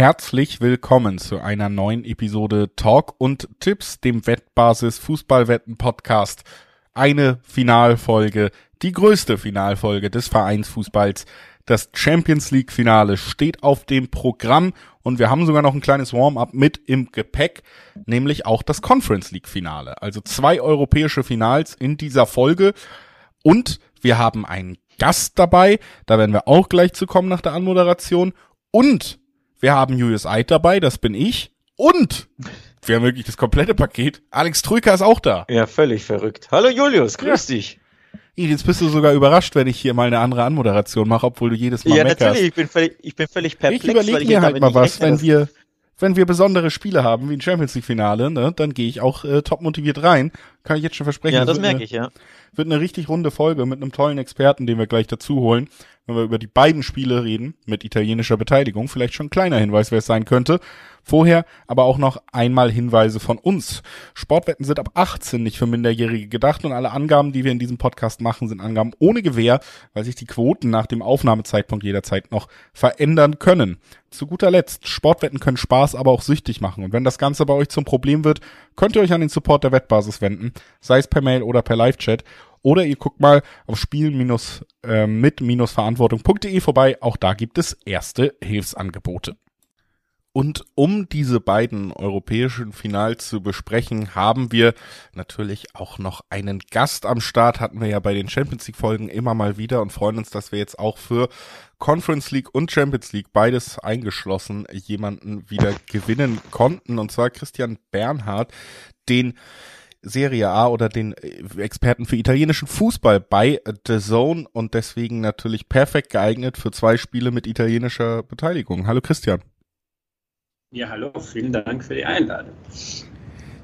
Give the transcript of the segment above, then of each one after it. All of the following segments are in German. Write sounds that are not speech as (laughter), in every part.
herzlich willkommen zu einer neuen Episode Talk und Tipps, dem Wettbasis Fußballwetten Podcast. Eine Finalfolge, die größte Finalfolge des Vereinsfußballs. Das Champions League Finale steht auf dem Programm und wir haben sogar noch ein kleines Warm-up mit im Gepäck, nämlich auch das Conference League Finale. Also zwei europäische Finals in dieser Folge und wir haben einen Gast dabei, da werden wir auch gleich zu kommen nach der Anmoderation und wir haben Julius Eid dabei, das bin ich. Und wir haben wirklich das komplette Paket. Alex Trüker ist auch da. Ja, völlig verrückt. Hallo Julius, grüß ja. dich. Jetzt bist du sogar überrascht, wenn ich hier mal eine andere Anmoderation mache, obwohl du jedes Mal ja, meckerst. Ja, natürlich, ich bin völlig, ich bin völlig perplex. Ich überlege mir halt mal was, wenn wir, wenn wir besondere Spiele haben, wie ein Champions League Finale, ne, dann gehe ich auch äh, top motiviert rein. Kann ich jetzt schon versprechen. Ja, das merke ich, ja. Wird eine richtig runde Folge mit einem tollen Experten, den wir gleich dazu holen, wenn wir über die beiden Spiele reden, mit italienischer Beteiligung. Vielleicht schon ein kleiner Hinweis, wer es sein könnte. Vorher aber auch noch einmal Hinweise von uns. Sportwetten sind ab 18 nicht für Minderjährige gedacht und alle Angaben, die wir in diesem Podcast machen, sind Angaben ohne Gewähr, weil sich die Quoten nach dem Aufnahmezeitpunkt jederzeit noch verändern können. Zu guter Letzt, Sportwetten können Spaß, aber auch süchtig machen. Und wenn das Ganze bei euch zum Problem wird, könnt ihr euch an den Support der Wettbasis wenden, sei es per Mail oder per Live-Chat. Oder ihr guckt mal auf spiel-mit-verantwortung.de vorbei. Auch da gibt es erste Hilfsangebote. Und um diese beiden europäischen Finals zu besprechen, haben wir natürlich auch noch einen Gast am Start. Hatten wir ja bei den Champions League Folgen immer mal wieder und freuen uns, dass wir jetzt auch für Conference League und Champions League beides eingeschlossen jemanden wieder gewinnen konnten. Und zwar Christian Bernhard, den Serie A oder den Experten für italienischen Fußball bei The Zone und deswegen natürlich perfekt geeignet für zwei Spiele mit italienischer Beteiligung. Hallo Christian. Ja, hallo, vielen Dank für die Einladung.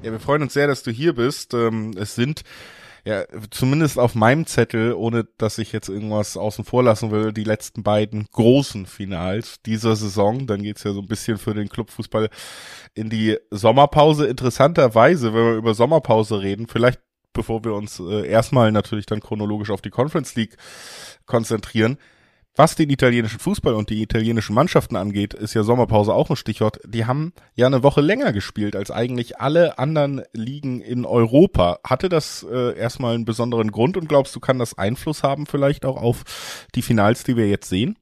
Ja, wir freuen uns sehr, dass du hier bist. Ähm, es sind ja zumindest auf meinem Zettel, ohne dass ich jetzt irgendwas außen vor lassen will, die letzten beiden großen Finals dieser Saison. Dann geht's ja so ein bisschen für den Clubfußball in die Sommerpause. Interessanterweise, wenn wir über Sommerpause reden, vielleicht bevor wir uns äh, erstmal natürlich dann chronologisch auf die Conference League konzentrieren, was den italienischen Fußball und die italienischen Mannschaften angeht, ist ja Sommerpause auch ein Stichwort. Die haben ja eine Woche länger gespielt als eigentlich alle anderen Ligen in Europa. Hatte das äh, erstmal einen besonderen Grund und glaubst du, kann das Einfluss haben vielleicht auch auf die Finals, die wir jetzt sehen?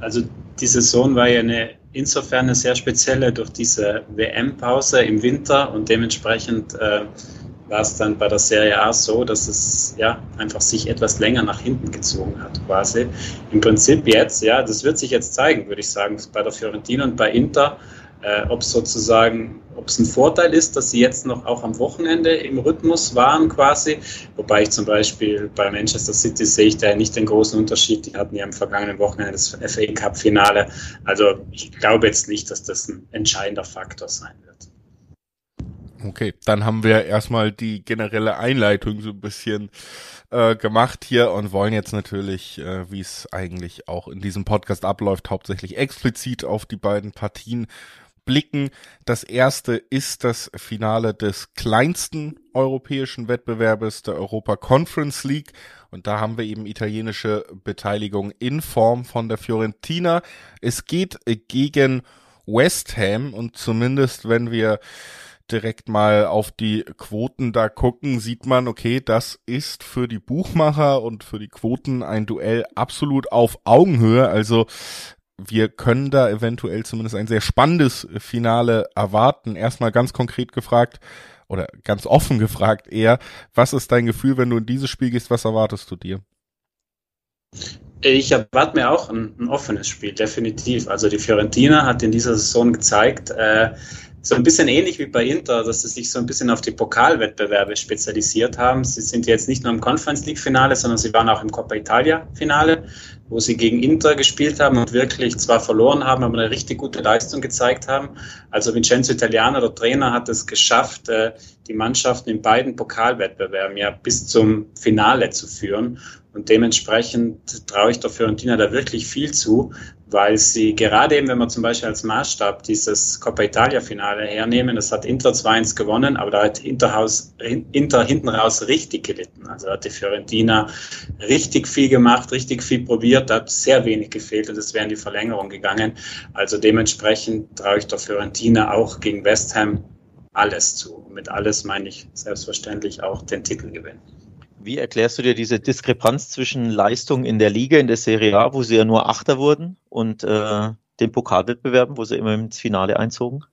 Also die Saison war ja eine insofern eine sehr spezielle durch diese WM-Pause im Winter und dementsprechend äh, war es dann bei der Serie A so, dass es ja einfach sich etwas länger nach hinten gezogen hat, quasi. Im Prinzip jetzt, ja, das wird sich jetzt zeigen, würde ich sagen, bei der Fiorentina und bei Inter, äh, ob es sozusagen, ob es ein Vorteil ist, dass sie jetzt noch auch am Wochenende im Rhythmus waren, quasi. Wobei ich zum Beispiel bei Manchester City sehe ich da nicht den großen Unterschied. Die hatten ja am vergangenen Wochenende das FA Cup Finale. Also ich glaube jetzt nicht, dass das ein entscheidender Faktor sein wird. Okay, dann haben wir erstmal die generelle Einleitung so ein bisschen äh, gemacht hier und wollen jetzt natürlich, äh, wie es eigentlich auch in diesem Podcast abläuft, hauptsächlich explizit auf die beiden Partien blicken. Das erste ist das Finale des kleinsten europäischen Wettbewerbes der Europa Conference League. Und da haben wir eben italienische Beteiligung in Form von der Fiorentina. Es geht gegen West Ham und zumindest wenn wir direkt mal auf die Quoten da gucken, sieht man, okay, das ist für die Buchmacher und für die Quoten ein Duell absolut auf Augenhöhe. Also wir können da eventuell zumindest ein sehr spannendes Finale erwarten. Erstmal ganz konkret gefragt oder ganz offen gefragt eher, was ist dein Gefühl, wenn du in dieses Spiel gehst, was erwartest du dir? Ich erwarte mir auch ein, ein, offenes Spiel, definitiv. Also die Fiorentina hat in dieser Saison gezeigt, äh, so ein bisschen ähnlich wie bei Inter, dass sie sich so ein bisschen auf die Pokalwettbewerbe spezialisiert haben. Sie sind jetzt nicht nur im Conference League Finale, sondern sie waren auch im Coppa Italia Finale, wo sie gegen Inter gespielt haben und wirklich zwar verloren haben, aber eine richtig gute Leistung gezeigt haben. Also Vincenzo Italiano, der Trainer, hat es geschafft, äh, die Mannschaften in beiden Pokalwettbewerben ja bis zum Finale zu führen. Und dementsprechend traue ich der Fiorentina da wirklich viel zu, weil sie gerade eben, wenn wir zum Beispiel als Maßstab dieses Coppa Italia-Finale hernehmen, das hat Inter 2-1 gewonnen, aber da hat Interhaus, Inter hinten raus richtig gelitten. Also hat die Fiorentina richtig viel gemacht, richtig viel probiert, da hat sehr wenig gefehlt und es wäre in die Verlängerung gegangen. Also dementsprechend traue ich der Fiorentina auch gegen West Ham alles zu. Und mit alles meine ich selbstverständlich auch den Titelgewinn. Wie erklärst du dir diese Diskrepanz zwischen Leistung in der Liga, in der Serie A, wo sie ja nur Achter wurden, und äh, den Pokalwettbewerben, wo sie immer ins Finale einzogen?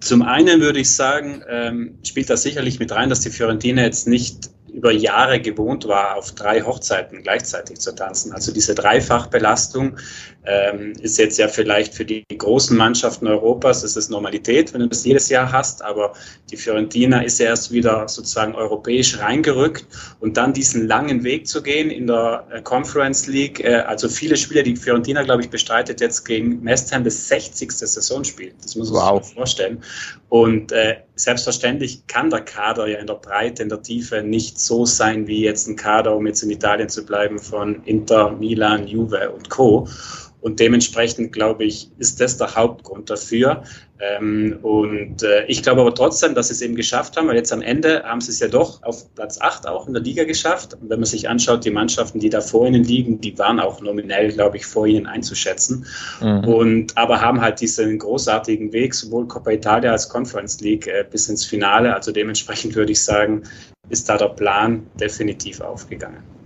Zum einen würde ich sagen, ähm, spielt das sicherlich mit rein, dass die Fiorentina jetzt nicht über Jahre gewohnt war, auf drei Hochzeiten gleichzeitig zu tanzen. Also diese Dreifachbelastung ähm, ist jetzt ja vielleicht für die großen Mannschaften Europas, ist es Normalität, wenn du das jedes Jahr hast, aber die Fiorentina ist ja erst wieder sozusagen europäisch reingerückt und dann diesen langen Weg zu gehen in der äh, Conference League, äh, also viele Spiele, die Fiorentina, glaube ich, bestreitet jetzt gegen West Ham das 60. Saisonspiel. Das muss man wow. sich vorstellen. Und äh, selbstverständlich kann der Kader ja in der Breite, in der Tiefe nicht so sein wie jetzt ein Kader, um jetzt in Italien zu bleiben, von Inter, Milan, Juve und Co. Und dementsprechend, glaube ich, ist das der Hauptgrund dafür. Ähm, und äh, ich glaube aber trotzdem, dass sie es eben geschafft haben, weil jetzt am Ende haben sie es ja doch auf Platz 8 auch in der Liga geschafft. Und wenn man sich anschaut, die Mannschaften, die da vor ihnen liegen, die waren auch nominell, glaube ich, vor ihnen einzuschätzen. Mhm. Und aber haben halt diesen großartigen Weg, sowohl Coppa Italia als Conference League äh, bis ins Finale. Also dementsprechend würde ich sagen, ist da der Plan definitiv aufgegangen.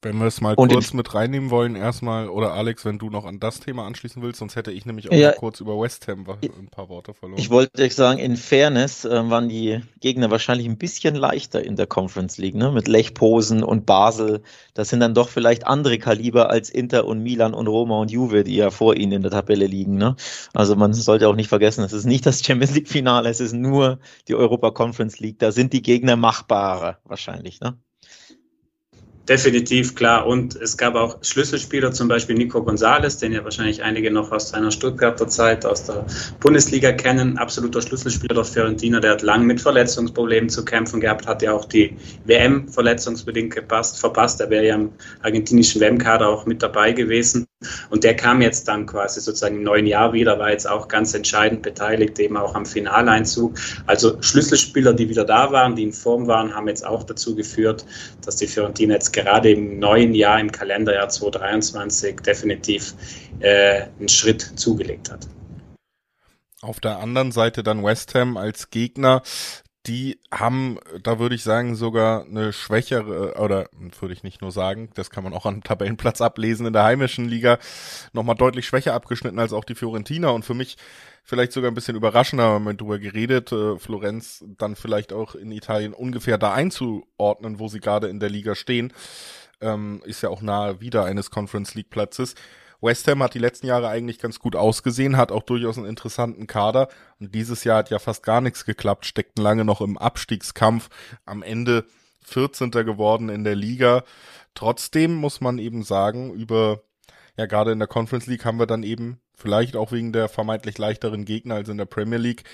Wenn wir es mal und kurz mit reinnehmen wollen, erstmal, oder Alex, wenn du noch an das Thema anschließen willst, sonst hätte ich nämlich auch ja, kurz über West Ham ein paar Worte verloren. Ich wollte euch sagen, in Fairness äh, waren die Gegner wahrscheinlich ein bisschen leichter in der Conference League, ne? mit Lechposen und Basel. Das sind dann doch vielleicht andere Kaliber als Inter und Milan und Roma und Juve, die ja vor ihnen in der Tabelle liegen. Ne? Also man sollte auch nicht vergessen, es ist nicht das Champions League Finale, es ist nur die Europa Conference League. Da sind die Gegner machbarer wahrscheinlich. Ne? Definitiv, klar. Und es gab auch Schlüsselspieler, zum Beispiel Nico Gonzalez, den ja wahrscheinlich einige noch aus seiner Stuttgarter Zeit, aus der Bundesliga kennen. Absoluter Schlüsselspieler der Fiorentina, der hat lang mit Verletzungsproblemen zu kämpfen gehabt, hat ja auch die WM verletzungsbedingt gepasst, verpasst. Er wäre ja im argentinischen WM-Kader auch mit dabei gewesen. Und der kam jetzt dann quasi sozusagen im neuen Jahr wieder, war jetzt auch ganz entscheidend beteiligt, eben auch am Finaleinzug. Also Schlüsselspieler, die wieder da waren, die in Form waren, haben jetzt auch dazu geführt, dass die Fiorentina jetzt gerade im neuen Jahr, im Kalenderjahr 2023, definitiv äh, einen Schritt zugelegt hat. Auf der anderen Seite dann West Ham als Gegner, die haben, da würde ich sagen, sogar eine schwächere, oder würde ich nicht nur sagen, das kann man auch am Tabellenplatz ablesen, in der heimischen Liga nochmal deutlich schwächer abgeschnitten als auch die Fiorentina und für mich vielleicht sogar ein bisschen überraschender, haben wir drüber geredet, äh, Florenz dann vielleicht auch in Italien ungefähr da einzuordnen, wo sie gerade in der Liga stehen, ähm, ist ja auch nahe wieder eines Conference League Platzes. West Ham hat die letzten Jahre eigentlich ganz gut ausgesehen, hat auch durchaus einen interessanten Kader und dieses Jahr hat ja fast gar nichts geklappt, steckten lange noch im Abstiegskampf, am Ende 14. geworden in der Liga. Trotzdem muss man eben sagen, über, ja gerade in der Conference League haben wir dann eben, vielleicht auch wegen der vermeintlich leichteren Gegner als in der Premier League,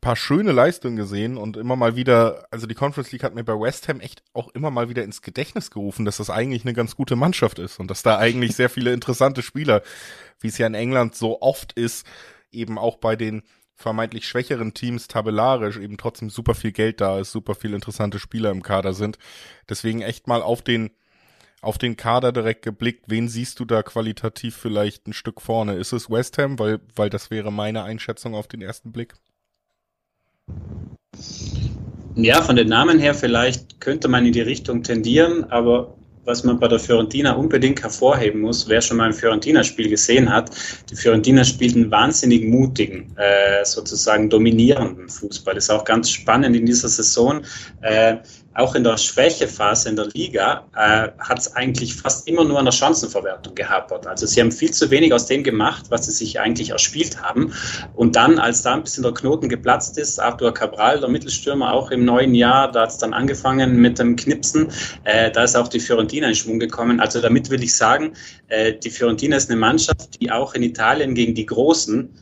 paar schöne Leistungen gesehen und immer mal wieder, also die Conference League hat mir bei West Ham echt auch immer mal wieder ins Gedächtnis gerufen, dass das eigentlich eine ganz gute Mannschaft ist und dass da eigentlich sehr viele interessante Spieler, wie es ja in England so oft ist, eben auch bei den vermeintlich schwächeren Teams tabellarisch eben trotzdem super viel Geld da ist, super viele interessante Spieler im Kader sind. Deswegen echt mal auf den auf den Kader direkt geblickt, wen siehst du da qualitativ vielleicht ein Stück vorne? Ist es West Ham, weil weil das wäre meine Einschätzung auf den ersten Blick? Ja, von den Namen her vielleicht könnte man in die Richtung tendieren, aber was man bei der Fiorentina unbedingt hervorheben muss, wer schon mal ein Fiorentina-Spiel gesehen hat, die Fiorentina spielt einen wahnsinnig mutigen, äh, sozusagen dominierenden Fußball. Das ist auch ganz spannend in dieser Saison. Äh, auch in der Schwächephase in der Liga äh, hat es eigentlich fast immer nur an der Chancenverwertung gehapert. Also sie haben viel zu wenig aus dem gemacht, was sie sich eigentlich erspielt haben. Und dann, als da ein bisschen der Knoten geplatzt ist, Arthur Cabral, der Mittelstürmer, auch im neuen Jahr, da hat es dann angefangen mit dem Knipsen. Äh, da ist auch die Fiorentina in Schwung gekommen. Also damit will ich sagen, äh, die Fiorentina ist eine Mannschaft, die auch in Italien gegen die Großen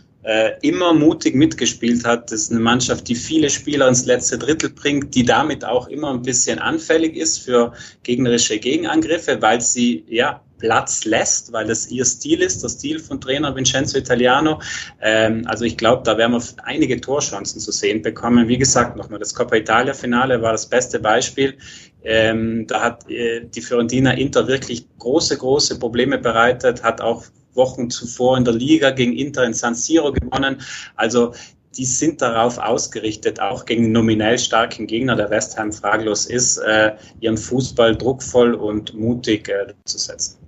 immer mutig mitgespielt hat. Das ist eine Mannschaft, die viele Spieler ins letzte Drittel bringt, die damit auch immer ein bisschen anfällig ist für gegnerische Gegenangriffe, weil sie ja Platz lässt, weil das ihr Stil ist, der Stil von Trainer Vincenzo Italiano. Ähm, also ich glaube, da werden wir einige Torchancen zu sehen bekommen. Wie gesagt, nochmal, das Coppa Italia Finale war das beste Beispiel. Ähm, da hat äh, die Fiorentina Inter wirklich große, große Probleme bereitet, hat auch Wochen zuvor in der Liga gegen Inter in San Siro gewonnen. Also die sind darauf ausgerichtet, auch gegen nominell starken Gegner, der West Ham fraglos ist, äh, ihren Fußball druckvoll und mutig äh, zu setzen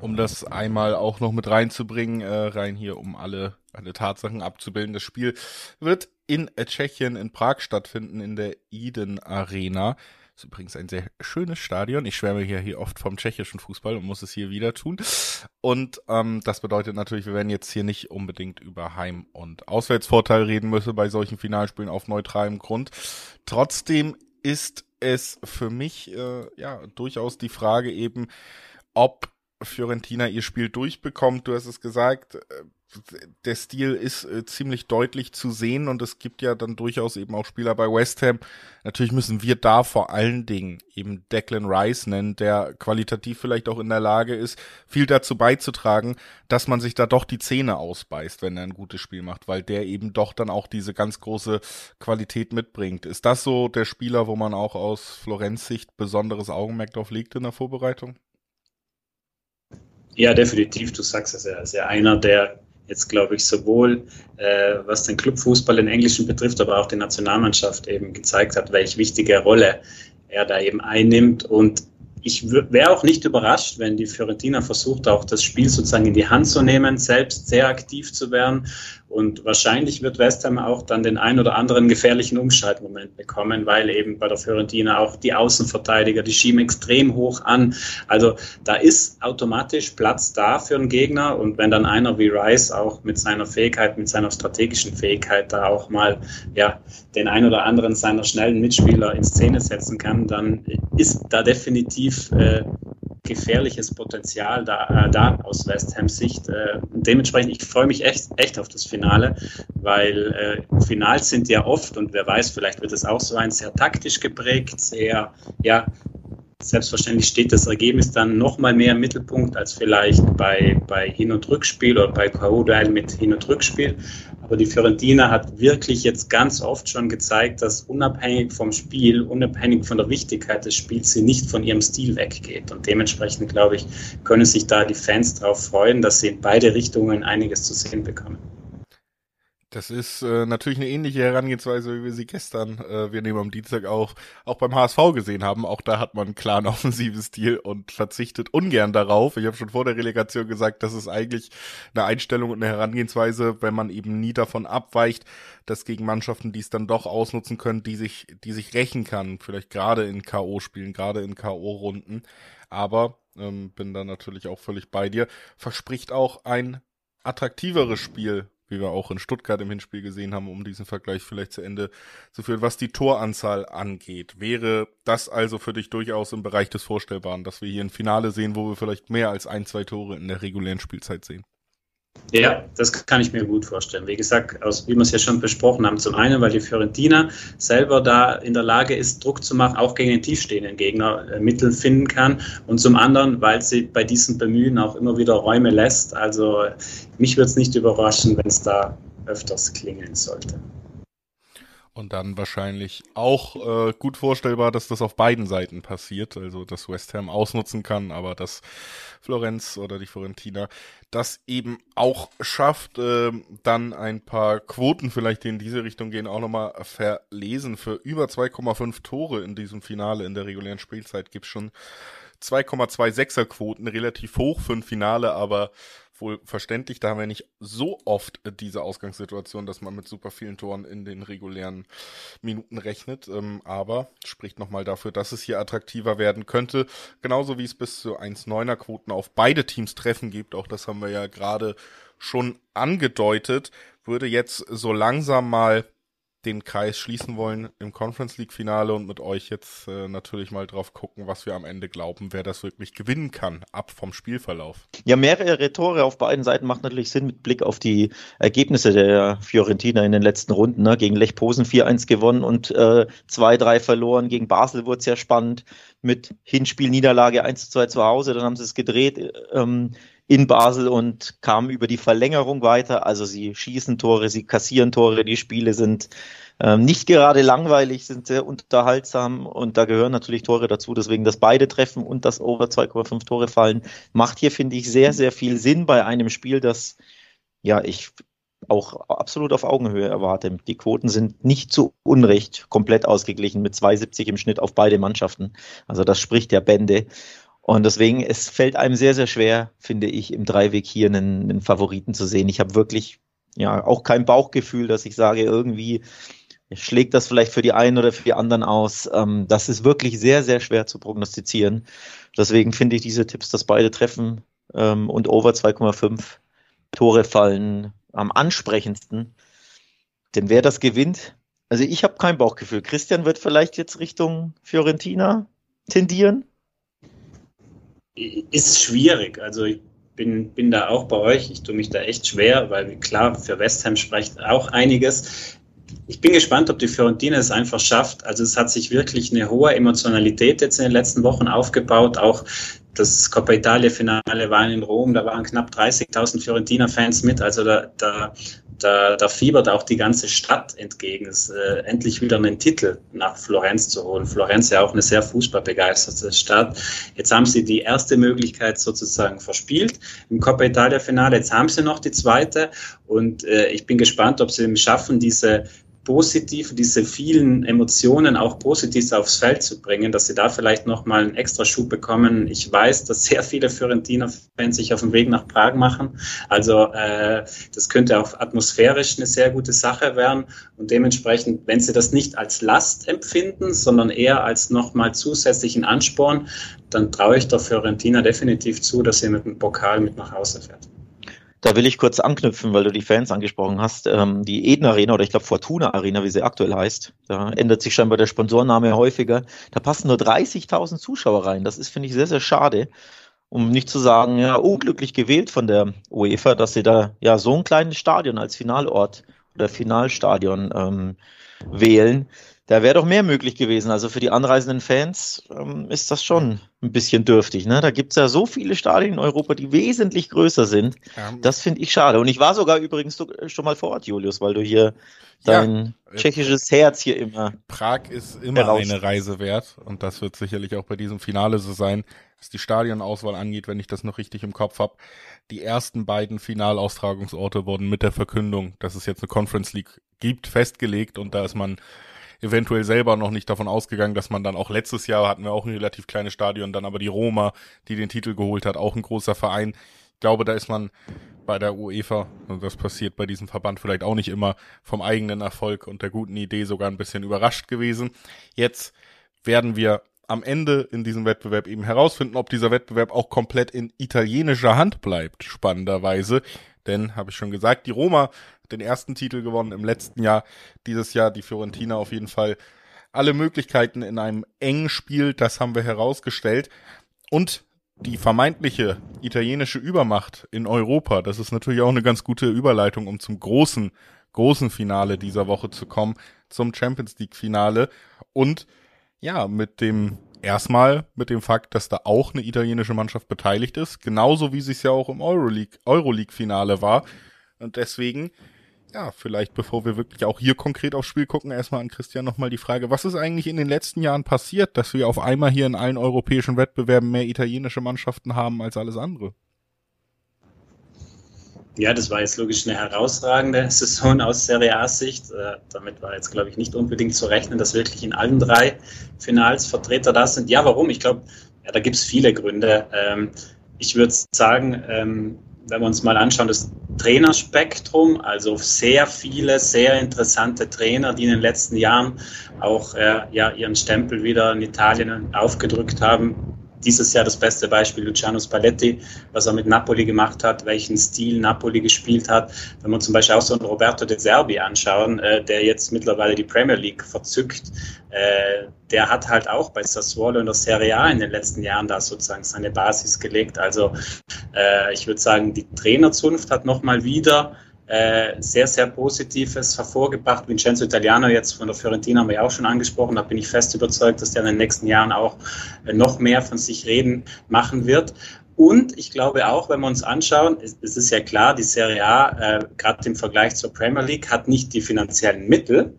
um das einmal auch noch mit reinzubringen, äh, rein hier, um alle, alle Tatsachen abzubilden. Das Spiel wird in Tschechien, in Prag stattfinden, in der Eden Arena. Ist übrigens ein sehr schönes Stadion. Ich schwärme hier, hier oft vom tschechischen Fußball und muss es hier wieder tun. Und ähm, das bedeutet natürlich, wir werden jetzt hier nicht unbedingt über Heim- und Auswärtsvorteil reden müssen bei solchen Finalspielen auf neutralem Grund. Trotzdem ist es für mich äh, ja durchaus die Frage eben, ob Fiorentina ihr Spiel durchbekommt. Du hast es gesagt, äh, der Stil ist äh, ziemlich deutlich zu sehen und es gibt ja dann durchaus eben auch Spieler bei West Ham. Natürlich müssen wir da vor allen Dingen eben Declan Rice nennen, der qualitativ vielleicht auch in der Lage ist, viel dazu beizutragen, dass man sich da doch die Zähne ausbeißt, wenn er ein gutes Spiel macht, weil der eben doch dann auch diese ganz große Qualität mitbringt. Ist das so der Spieler, wo man auch aus Florenz Sicht besonderes Augenmerk drauf legt in der Vorbereitung? Ja, definitiv. Du sagst es ja. Er ist ja einer, der jetzt, glaube ich, sowohl äh, was den Clubfußball in Englischen betrifft, aber auch die Nationalmannschaft eben gezeigt hat, welche wichtige Rolle er da eben einnimmt. Und ich wäre auch nicht überrascht, wenn die Fiorentina versucht, auch das Spiel sozusagen in die Hand zu nehmen, selbst sehr aktiv zu werden und wahrscheinlich wird West Ham auch dann den ein oder anderen gefährlichen Umschaltmoment bekommen, weil eben bei der Fiorentina auch die Außenverteidiger, die schieben extrem hoch an. Also da ist automatisch Platz da für einen Gegner. Und wenn dann einer wie Rice auch mit seiner Fähigkeit, mit seiner strategischen Fähigkeit da auch mal ja, den ein oder anderen seiner schnellen Mitspieler in Szene setzen kann, dann ist da definitiv äh, gefährliches Potenzial da, äh, da aus West Ham Sicht. Äh, dementsprechend, ich freue mich echt, echt auf das Finale, weil äh, Finals sind ja oft, und wer weiß, vielleicht wird es auch so ein, sehr taktisch geprägt, sehr, ja, selbstverständlich steht das Ergebnis dann nochmal mehr im Mittelpunkt als vielleicht bei, bei Hin- und Rückspiel oder bei K.O.-Duell mit Hin- und Rückspiel. Aber die Fiorentina hat wirklich jetzt ganz oft schon gezeigt, dass unabhängig vom Spiel, unabhängig von der Wichtigkeit des Spiels, sie nicht von ihrem Stil weggeht. Und dementsprechend, glaube ich, können sich da die Fans darauf freuen, dass sie in beide Richtungen einiges zu sehen bekommen. Das ist äh, natürlich eine ähnliche Herangehensweise, wie wir sie gestern, äh, wir nehmen am Dienstag auch, auch beim HSV gesehen haben. Auch da hat man einen klaren (laughs) offensiven Stil und verzichtet ungern darauf. Ich habe schon vor der Relegation gesagt, das ist eigentlich eine Einstellung und eine Herangehensweise, wenn man eben nie davon abweicht, dass gegen Mannschaften, die es dann doch ausnutzen können, die sich, die sich rächen kann, vielleicht gerade in K.O.-Spielen, gerade in K.O.-Runden. Aber ähm, bin da natürlich auch völlig bei dir. Verspricht auch ein attraktiveres Spiel wie wir auch in Stuttgart im Hinspiel gesehen haben, um diesen Vergleich vielleicht zu Ende zu führen. Was die Toranzahl angeht, wäre das also für dich durchaus im Bereich des Vorstellbaren, dass wir hier ein Finale sehen, wo wir vielleicht mehr als ein, zwei Tore in der regulären Spielzeit sehen? Ja, das kann ich mir gut vorstellen. Wie gesagt, aus, wie wir es ja schon besprochen haben, zum einen, weil die Fiorentina selber da in der Lage ist, Druck zu machen, auch gegen den tiefstehenden Gegner äh, Mittel finden kann und zum anderen, weil sie bei diesen Bemühen auch immer wieder Räume lässt. Also mich würde es nicht überraschen, wenn es da öfters klingeln sollte. Und dann wahrscheinlich auch äh, gut vorstellbar, dass das auf beiden Seiten passiert. Also, dass West Ham ausnutzen kann, aber dass Florenz oder die Florentina das eben auch schafft, äh, dann ein paar Quoten vielleicht, die in diese Richtung gehen, auch nochmal verlesen. Für über 2,5 Tore in diesem Finale in der regulären Spielzeit gibt's schon 2,26er Quoten, relativ hoch für ein Finale, aber wohl verständlich. Da haben wir nicht so oft diese Ausgangssituation, dass man mit super vielen Toren in den regulären Minuten rechnet. Ähm, aber spricht nochmal dafür, dass es hier attraktiver werden könnte. Genauso wie es bis zu 1,9er Quoten auf beide Teams treffen gibt. Auch das haben wir ja gerade schon angedeutet. Würde jetzt so langsam mal den Kreis schließen wollen im Conference League Finale und mit euch jetzt äh, natürlich mal drauf gucken, was wir am Ende glauben, wer das wirklich gewinnen kann, ab vom Spielverlauf. Ja, mehrere Tore auf beiden Seiten macht natürlich Sinn mit Blick auf die Ergebnisse der Fiorentina in den letzten Runden. Ne? Gegen Lech Posen 4-1 gewonnen und äh, 2-3 verloren. Gegen Basel wurde es ja spannend mit Hinspiel-Niederlage 1-2 zu Hause. Dann haben sie es gedreht. Ähm, in Basel und kamen über die Verlängerung weiter. Also sie schießen Tore, sie kassieren Tore, die Spiele sind ähm, nicht gerade langweilig, sind sehr unterhaltsam und da gehören natürlich Tore dazu. Deswegen das beide treffen und das over 2,5 Tore fallen macht hier, finde ich, sehr, sehr viel Sinn bei einem Spiel, das ja ich auch absolut auf Augenhöhe erwarte. Die Quoten sind nicht zu Unrecht komplett ausgeglichen mit 2,70 im Schnitt auf beide Mannschaften. Also das spricht ja Bände. Und deswegen, es fällt einem sehr, sehr schwer, finde ich, im Dreiweg hier einen, einen Favoriten zu sehen. Ich habe wirklich ja auch kein Bauchgefühl, dass ich sage, irgendwie schlägt das vielleicht für die einen oder für die anderen aus. Ähm, das ist wirklich sehr, sehr schwer zu prognostizieren. Deswegen finde ich diese Tipps, dass beide treffen ähm, und over 2,5 Tore fallen am ansprechendsten. Denn wer das gewinnt, also ich habe kein Bauchgefühl. Christian wird vielleicht jetzt Richtung Fiorentina tendieren ist schwierig. Also ich bin, bin da auch bei euch. Ich tue mich da echt schwer, weil klar, für West Ham spricht auch einiges. Ich bin gespannt, ob die Fiorentina es einfach schafft. Also es hat sich wirklich eine hohe Emotionalität jetzt in den letzten Wochen aufgebaut. Auch das Coppa Italia Finale war in Rom, da waren knapp 30.000 Fiorentina-Fans mit. Also da, da da, da fiebert auch die ganze Stadt entgegen, es, äh, endlich wieder einen Titel nach Florenz zu holen. Florenz ja auch eine sehr fußballbegeisterte Stadt. Jetzt haben sie die erste Möglichkeit sozusagen verspielt im Coppa Italia Finale. Jetzt haben sie noch die zweite und äh, ich bin gespannt, ob sie es schaffen, diese positiv, diese vielen Emotionen auch positiv aufs Feld zu bringen, dass sie da vielleicht nochmal einen extra Schub bekommen. Ich weiß, dass sehr viele Fiorentina-Fans sich auf den Weg nach Prag machen. Also äh, das könnte auch atmosphärisch eine sehr gute Sache werden. Und dementsprechend, wenn sie das nicht als Last empfinden, sondern eher als nochmal zusätzlichen Ansporn, dann traue ich der Fiorentina definitiv zu, dass sie mit dem Pokal mit nach Hause fährt. Da will ich kurz anknüpfen, weil du die Fans angesprochen hast. Ähm, die Eden Arena oder ich glaube Fortuna Arena, wie sie aktuell heißt, da ändert sich scheinbar der Sponsorname häufiger. Da passen nur 30.000 Zuschauer rein. Das ist, finde ich, sehr, sehr schade. Um nicht zu sagen, ja, unglücklich gewählt von der UEFA, dass sie da ja so ein kleines Stadion als Finalort oder Finalstadion ähm, wählen. Da wäre doch mehr möglich gewesen. Also für die anreisenden Fans ähm, ist das schon ein bisschen dürftig. Ne? Da gibt's ja so viele Stadien in Europa, die wesentlich größer sind. Ja. Das finde ich schade. Und ich war sogar übrigens schon mal vor Ort, Julius, weil du hier dein ja. tschechisches Herz hier immer. Prag ist immer eine Reise wert und das wird sicherlich auch bei diesem Finale so sein, was die Stadionauswahl angeht, wenn ich das noch richtig im Kopf habe. Die ersten beiden Finalaustragungsorte wurden mit der Verkündung, dass es jetzt eine Conference League gibt, festgelegt und da ist man eventuell selber noch nicht davon ausgegangen, dass man dann auch letztes Jahr hatten wir auch ein relativ kleines Stadion, dann aber die Roma, die den Titel geholt hat, auch ein großer Verein. Ich glaube, da ist man bei der UEFA, und das passiert bei diesem Verband vielleicht auch nicht immer, vom eigenen Erfolg und der guten Idee sogar ein bisschen überrascht gewesen. Jetzt werden wir am Ende in diesem Wettbewerb eben herausfinden, ob dieser Wettbewerb auch komplett in italienischer Hand bleibt, spannenderweise. Denn, habe ich schon gesagt, die Roma den ersten Titel gewonnen im letzten Jahr. Dieses Jahr die Fiorentina auf jeden Fall alle Möglichkeiten in einem engen Spiel, das haben wir herausgestellt. Und die vermeintliche italienische Übermacht in Europa, das ist natürlich auch eine ganz gute Überleitung, um zum großen, großen Finale dieser Woche zu kommen, zum Champions League Finale. Und ja, mit dem erstmal mit dem Fakt, dass da auch eine italienische Mannschaft beteiligt ist, genauso wie sie es ja auch im Euroleague, Euroleague Finale war. Und deswegen ja, vielleicht bevor wir wirklich auch hier konkret aufs Spiel gucken, erstmal an Christian nochmal die Frage, was ist eigentlich in den letzten Jahren passiert, dass wir auf einmal hier in allen europäischen Wettbewerben mehr italienische Mannschaften haben als alles andere? Ja, das war jetzt logisch eine herausragende (laughs) Saison aus Serie A-Sicht. Äh, damit war jetzt, glaube ich, nicht unbedingt zu rechnen, dass wirklich in allen drei Finals Vertreter da sind. Ja, warum? Ich glaube, ja, da gibt es viele Gründe. Ähm, ich würde sagen, ähm, wenn wir uns mal anschauen, das Trainerspektrum, also sehr viele, sehr interessante Trainer, die in den letzten Jahren auch äh, ja, ihren Stempel wieder in Italien aufgedrückt haben, dieses Jahr das beste Beispiel Luciano Spalletti, was er mit Napoli gemacht hat, welchen Stil Napoli gespielt hat. Wenn wir zum Beispiel auch so einen Roberto De Serbi anschauen, äh, der jetzt mittlerweile die Premier League verzückt, äh, der hat halt auch bei Sassuolo in der Serie A in den letzten Jahren da sozusagen seine Basis gelegt. Also äh, ich würde sagen, die Trainerzunft hat nochmal wieder äh, sehr, sehr Positives hervorgebracht. Vincenzo Italiano jetzt von der Fiorentina haben wir ja auch schon angesprochen. Da bin ich fest überzeugt, dass der in den nächsten Jahren auch äh, noch mehr von sich reden machen wird. Und ich glaube auch, wenn wir uns anschauen, es, ist ja klar, die Serie A, äh, gerade im Vergleich zur Premier League, hat nicht die finanziellen Mittel.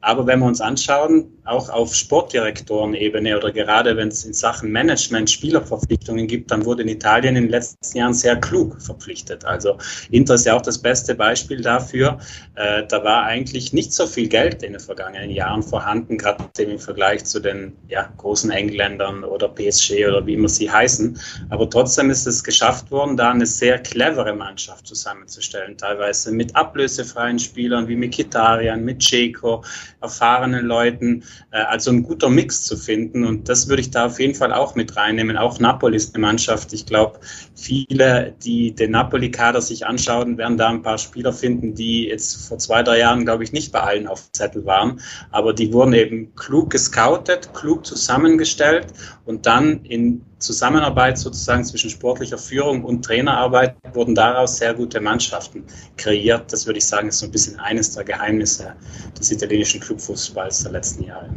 Aber wenn wir uns anschauen, auch auf Sportdirektorenebene oder gerade wenn es in Sachen Management Spielerverpflichtungen gibt, dann wurde in Italien in den letzten Jahren sehr klug verpflichtet. Also Inter ist ja auch das beste Beispiel dafür. Äh, da war eigentlich nicht so viel Geld in den vergangenen Jahren vorhanden, gerade im Vergleich zu den ja, großen Engländern oder PSG oder wie immer sie heißen. Aber trotzdem ist es geschafft worden, da eine sehr clevere Mannschaft zusammenzustellen, teilweise mit ablösefreien Spielern wie Mikitarian, mit Ceco, erfahrenen Leuten, äh, also ein guter Mix zu finden. Und das würde ich da auf jeden Fall auch mit reinnehmen. Auch Napoli ist eine Mannschaft. Ich glaube, viele, die den Napoli-Kader sich anschauen, werden da ein paar Spieler finden, die jetzt vor zwei, drei Jahren, glaube ich, nicht bei allen auf Zettel waren. Aber die wurden eben klug gescoutet, klug zusammengestellt und dann in Zusammenarbeit sozusagen zwischen sportlicher Führung und Trainerarbeit wurden daraus sehr gute Mannschaften kreiert. Das würde ich sagen, ist so ein bisschen eines der Geheimnisse des italienischen Clubfußballs der letzten Jahre.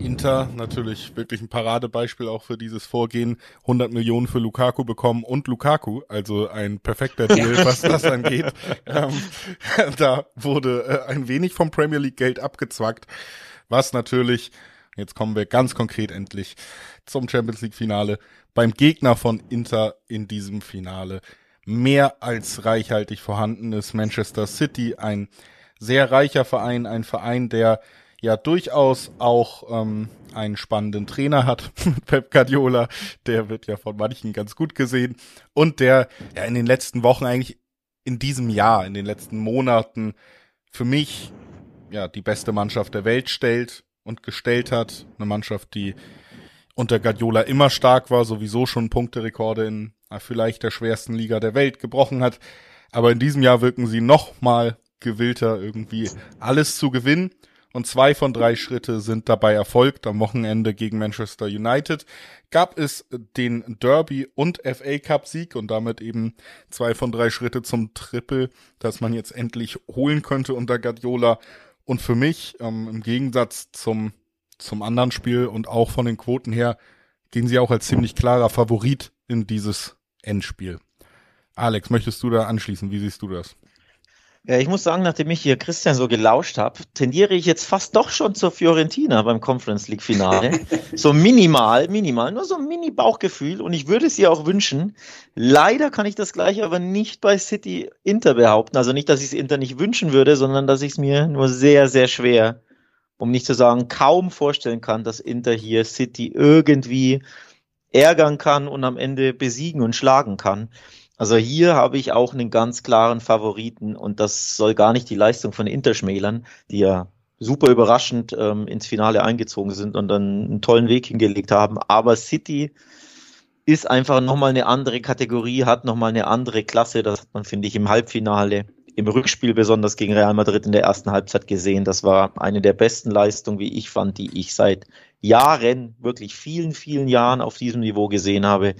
Inter natürlich wirklich ein Paradebeispiel auch für dieses Vorgehen. 100 Millionen für Lukaku bekommen und Lukaku, also ein perfekter Deal, was das angeht. (laughs) ähm, da wurde äh, ein wenig vom Premier League Geld abgezwackt, was natürlich, jetzt kommen wir ganz konkret endlich zum Champions League Finale, beim Gegner von Inter in diesem Finale mehr als reichhaltig vorhanden ist. Manchester City, ein sehr reicher Verein, ein Verein, der ja durchaus auch ähm, einen spannenden Trainer hat, (laughs) Pep Guardiola, der wird ja von manchen ganz gut gesehen. Und der ja in den letzten Wochen eigentlich in diesem Jahr, in den letzten Monaten für mich ja die beste Mannschaft der Welt stellt und gestellt hat, eine Mannschaft, die unter Guardiola immer stark war, sowieso schon Punkterekorde in vielleicht der schwersten Liga der Welt gebrochen hat, aber in diesem Jahr wirken sie noch mal gewillter irgendwie alles zu gewinnen und zwei von drei Schritte sind dabei erfolgt. Am Wochenende gegen Manchester United gab es den Derby und FA Cup Sieg und damit eben zwei von drei Schritte zum Triple, das man jetzt endlich holen könnte unter Guardiola. Und für mich, ähm, im Gegensatz zum, zum anderen Spiel und auch von den Quoten her, gehen sie auch als ziemlich klarer Favorit in dieses Endspiel. Alex, möchtest du da anschließen? Wie siehst du das? Ja, ich muss sagen, nachdem ich hier Christian so gelauscht habe, tendiere ich jetzt fast doch schon zur Fiorentina beim Conference League Finale. (laughs) so minimal, minimal, nur so ein Mini-Bauchgefühl und ich würde es ihr auch wünschen. Leider kann ich das gleiche aber nicht bei City Inter behaupten. Also nicht, dass ich es Inter nicht wünschen würde, sondern dass ich es mir nur sehr, sehr schwer, um nicht zu sagen, kaum vorstellen kann, dass Inter hier City irgendwie ärgern kann und am Ende besiegen und schlagen kann. Also hier habe ich auch einen ganz klaren Favoriten und das soll gar nicht die Leistung von Inter schmälern, die ja super überraschend ähm, ins Finale eingezogen sind und dann einen tollen Weg hingelegt haben. Aber City ist einfach nochmal eine andere Kategorie, hat nochmal eine andere Klasse. Das hat man, finde ich, im Halbfinale, im Rückspiel besonders gegen Real Madrid in der ersten Halbzeit gesehen. Das war eine der besten Leistungen, wie ich fand, die ich seit Jahren, wirklich vielen, vielen Jahren auf diesem Niveau gesehen habe.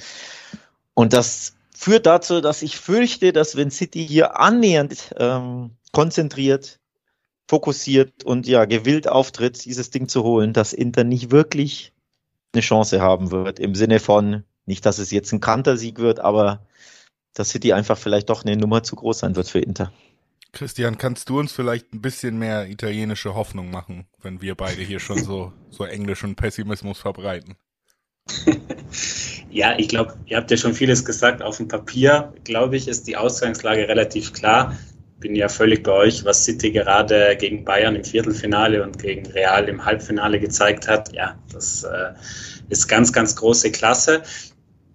Und das führt dazu, dass ich fürchte, dass wenn City hier annähernd ähm, konzentriert, fokussiert und ja gewillt auftritt, dieses Ding zu holen, dass Inter nicht wirklich eine Chance haben wird. Im Sinne von, nicht, dass es jetzt ein Kantersieg wird, aber dass City einfach vielleicht doch eine Nummer zu groß sein wird für Inter. Christian, kannst du uns vielleicht ein bisschen mehr italienische Hoffnung machen, wenn wir beide hier schon so, so englischen Pessimismus verbreiten? (laughs) ja, ich glaube, ihr habt ja schon vieles gesagt. Auf dem Papier, glaube ich, ist die Ausgangslage relativ klar. Bin ja völlig bei euch, was City gerade gegen Bayern im Viertelfinale und gegen Real im Halbfinale gezeigt hat. Ja, das äh, ist ganz, ganz große Klasse.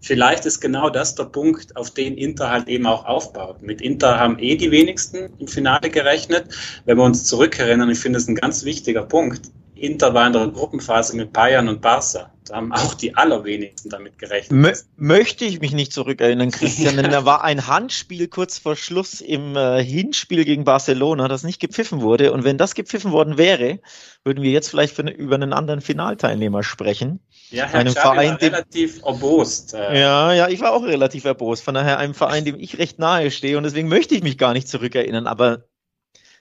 Vielleicht ist genau das der Punkt, auf den Inter halt eben auch aufbaut. Mit Inter haben eh die wenigsten im Finale gerechnet. Wenn wir uns zurückerinnern, ich finde es ein ganz wichtiger Punkt. Inter war in der Gruppenphase mit Bayern und Barca Da haben auch die allerwenigsten damit gerechnet. Mö möchte ich mich nicht zurückerinnern, Christian, denn (laughs) da war ein Handspiel kurz vor Schluss im äh, Hinspiel gegen Barcelona, das nicht gepfiffen wurde. Und wenn das gepfiffen worden wäre, würden wir jetzt vielleicht für, über einen anderen Finalteilnehmer sprechen. Ja, Herr einem Verein, war relativ erbost. Äh. Ja, ja, ich war auch relativ erbost. Von daher einem Verein, dem ich recht nahe stehe. Und deswegen möchte ich mich gar nicht zurückerinnern. Aber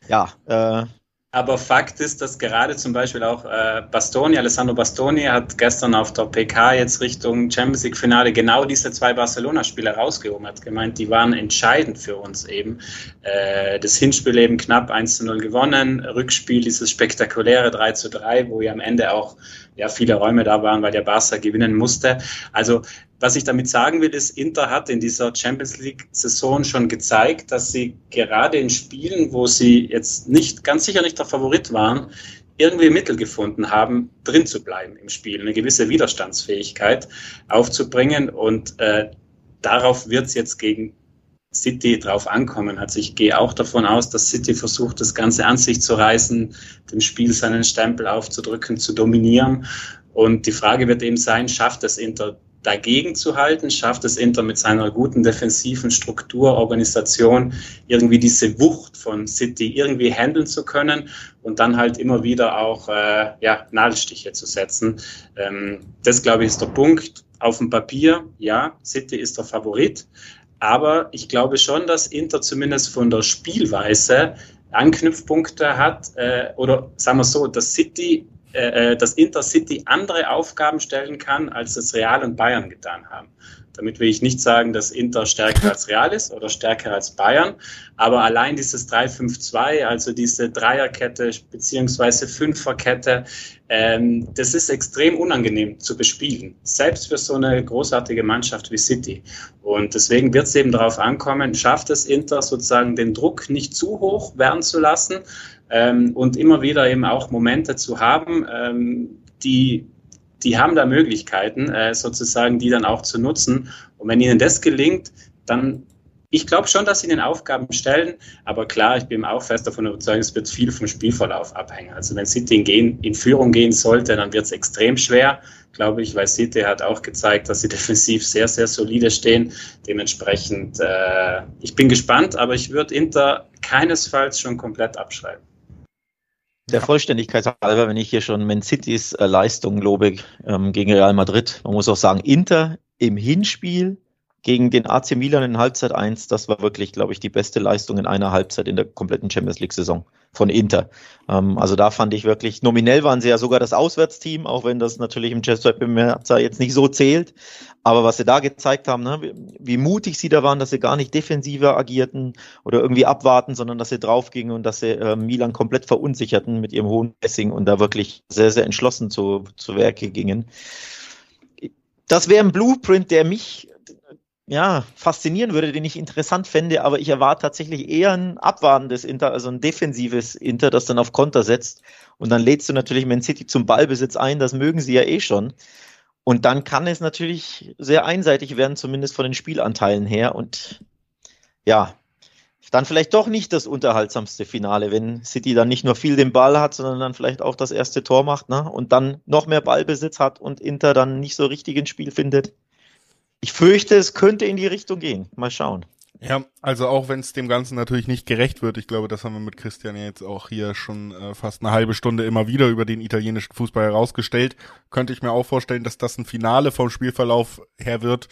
ja, äh, aber Fakt ist, dass gerade zum Beispiel auch äh, Bastoni, Alessandro Bastoni hat gestern auf der PK jetzt Richtung Champions League Finale genau diese zwei Barcelona-Spiele rausgehoben, hat gemeint, die waren entscheidend für uns eben. Äh, das Hinspiel eben knapp 1 zu 0 gewonnen, Rückspiel dieses spektakuläre 3 zu 3, wo ja am Ende auch ja, viele Räume da waren, weil der Barca gewinnen musste. Also was ich damit sagen will, ist, Inter hat in dieser Champions League-Saison schon gezeigt, dass sie gerade in Spielen, wo sie jetzt nicht, ganz sicher nicht der Favorit waren, irgendwie Mittel gefunden haben, drin zu bleiben im Spiel, eine gewisse Widerstandsfähigkeit aufzubringen. Und äh, darauf wird es jetzt gegen City drauf ankommen. Also ich gehe auch davon aus, dass City versucht, das Ganze an sich zu reißen, dem Spiel seinen Stempel aufzudrücken, zu dominieren. Und die Frage wird eben sein, schafft es Inter dagegen zu halten, schafft es Inter mit seiner guten defensiven Struktur, Organisation irgendwie diese Wucht von City irgendwie handeln zu können und dann halt immer wieder auch äh, ja, Nadelstiche zu setzen. Ähm, das, glaube ich, ist der Punkt. Auf dem Papier, ja, City ist der Favorit, aber ich glaube schon, dass Inter zumindest von der Spielweise Anknüpfpunkte hat äh, oder sagen wir so, dass City äh, äh, dass Intercity andere Aufgaben stellen kann, als es Real und Bayern getan haben. Damit will ich nicht sagen, dass Inter stärker als Real ist oder stärker als Bayern, aber allein dieses 3-5-2, also diese Dreierkette beziehungsweise Fünferkette, ähm, das ist extrem unangenehm zu bespielen, selbst für so eine großartige Mannschaft wie City. Und deswegen wird es eben darauf ankommen, schafft es Inter sozusagen den Druck nicht zu hoch werden zu lassen, ähm, und immer wieder eben auch Momente zu haben, ähm, die, die haben da Möglichkeiten, äh, sozusagen, die dann auch zu nutzen. Und wenn ihnen das gelingt, dann ich glaube schon, dass sie den Aufgaben stellen, aber klar, ich bin auch fest davon überzeugt, es wird viel vom Spielverlauf abhängen. Also wenn City in, gehen, in Führung gehen sollte, dann wird es extrem schwer, glaube ich, weil City hat auch gezeigt, dass sie (laughs) defensiv sehr, sehr solide stehen. Dementsprechend, äh, ich bin gespannt, aber ich würde Inter keinesfalls schon komplett abschreiben. Der Vollständigkeit halber, wenn ich hier schon Man Citys äh, Leistung lobe ähm, gegen Real Madrid, man muss auch sagen, Inter im Hinspiel gegen den AC Milan in Halbzeit 1, das war wirklich, glaube ich, die beste Leistung in einer Halbzeit in der kompletten Champions League-Saison von Inter. Ähm, also da fand ich wirklich, nominell waren sie ja sogar das Auswärtsteam, auch wenn das natürlich im Meazza jetzt nicht so zählt. Aber was sie da gezeigt haben, ne, wie, wie, mutig sie da waren, dass sie gar nicht defensiver agierten oder irgendwie abwarten, sondern dass sie draufgingen und dass sie äh, Milan komplett verunsicherten mit ihrem hohen Pressing und da wirklich sehr, sehr entschlossen zu, zu Werke gingen. Das wäre ein Blueprint, der mich ja, faszinieren würde, den ich interessant fände, aber ich erwarte tatsächlich eher ein abwartendes Inter, also ein defensives Inter, das dann auf Konter setzt. Und dann lädst du natürlich Man City zum Ballbesitz ein, das mögen sie ja eh schon. Und dann kann es natürlich sehr einseitig werden, zumindest von den Spielanteilen her. Und ja, dann vielleicht doch nicht das unterhaltsamste Finale, wenn City dann nicht nur viel den Ball hat, sondern dann vielleicht auch das erste Tor macht ne? und dann noch mehr Ballbesitz hat und Inter dann nicht so richtig ins Spiel findet ich fürchte, es könnte in die Richtung gehen. Mal schauen. Ja, also auch wenn es dem Ganzen natürlich nicht gerecht wird, ich glaube, das haben wir mit Christian jetzt auch hier schon äh, fast eine halbe Stunde immer wieder über den italienischen Fußball herausgestellt, könnte ich mir auch vorstellen, dass das ein Finale vom Spielverlauf her wird,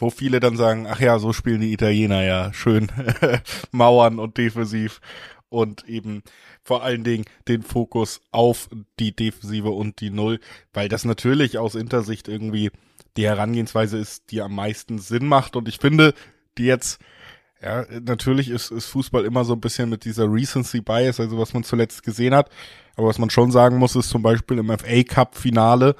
wo viele dann sagen, ach ja, so spielen die Italiener ja schön (laughs) Mauern und defensiv und eben vor allen Dingen den Fokus auf die Defensive und die Null, weil das natürlich aus Intersicht irgendwie die Herangehensweise ist, die am meisten Sinn macht. Und ich finde, die jetzt, ja, natürlich ist, ist Fußball immer so ein bisschen mit dieser Recency Bias, also was man zuletzt gesehen hat. Aber was man schon sagen muss, ist zum Beispiel im FA Cup Finale,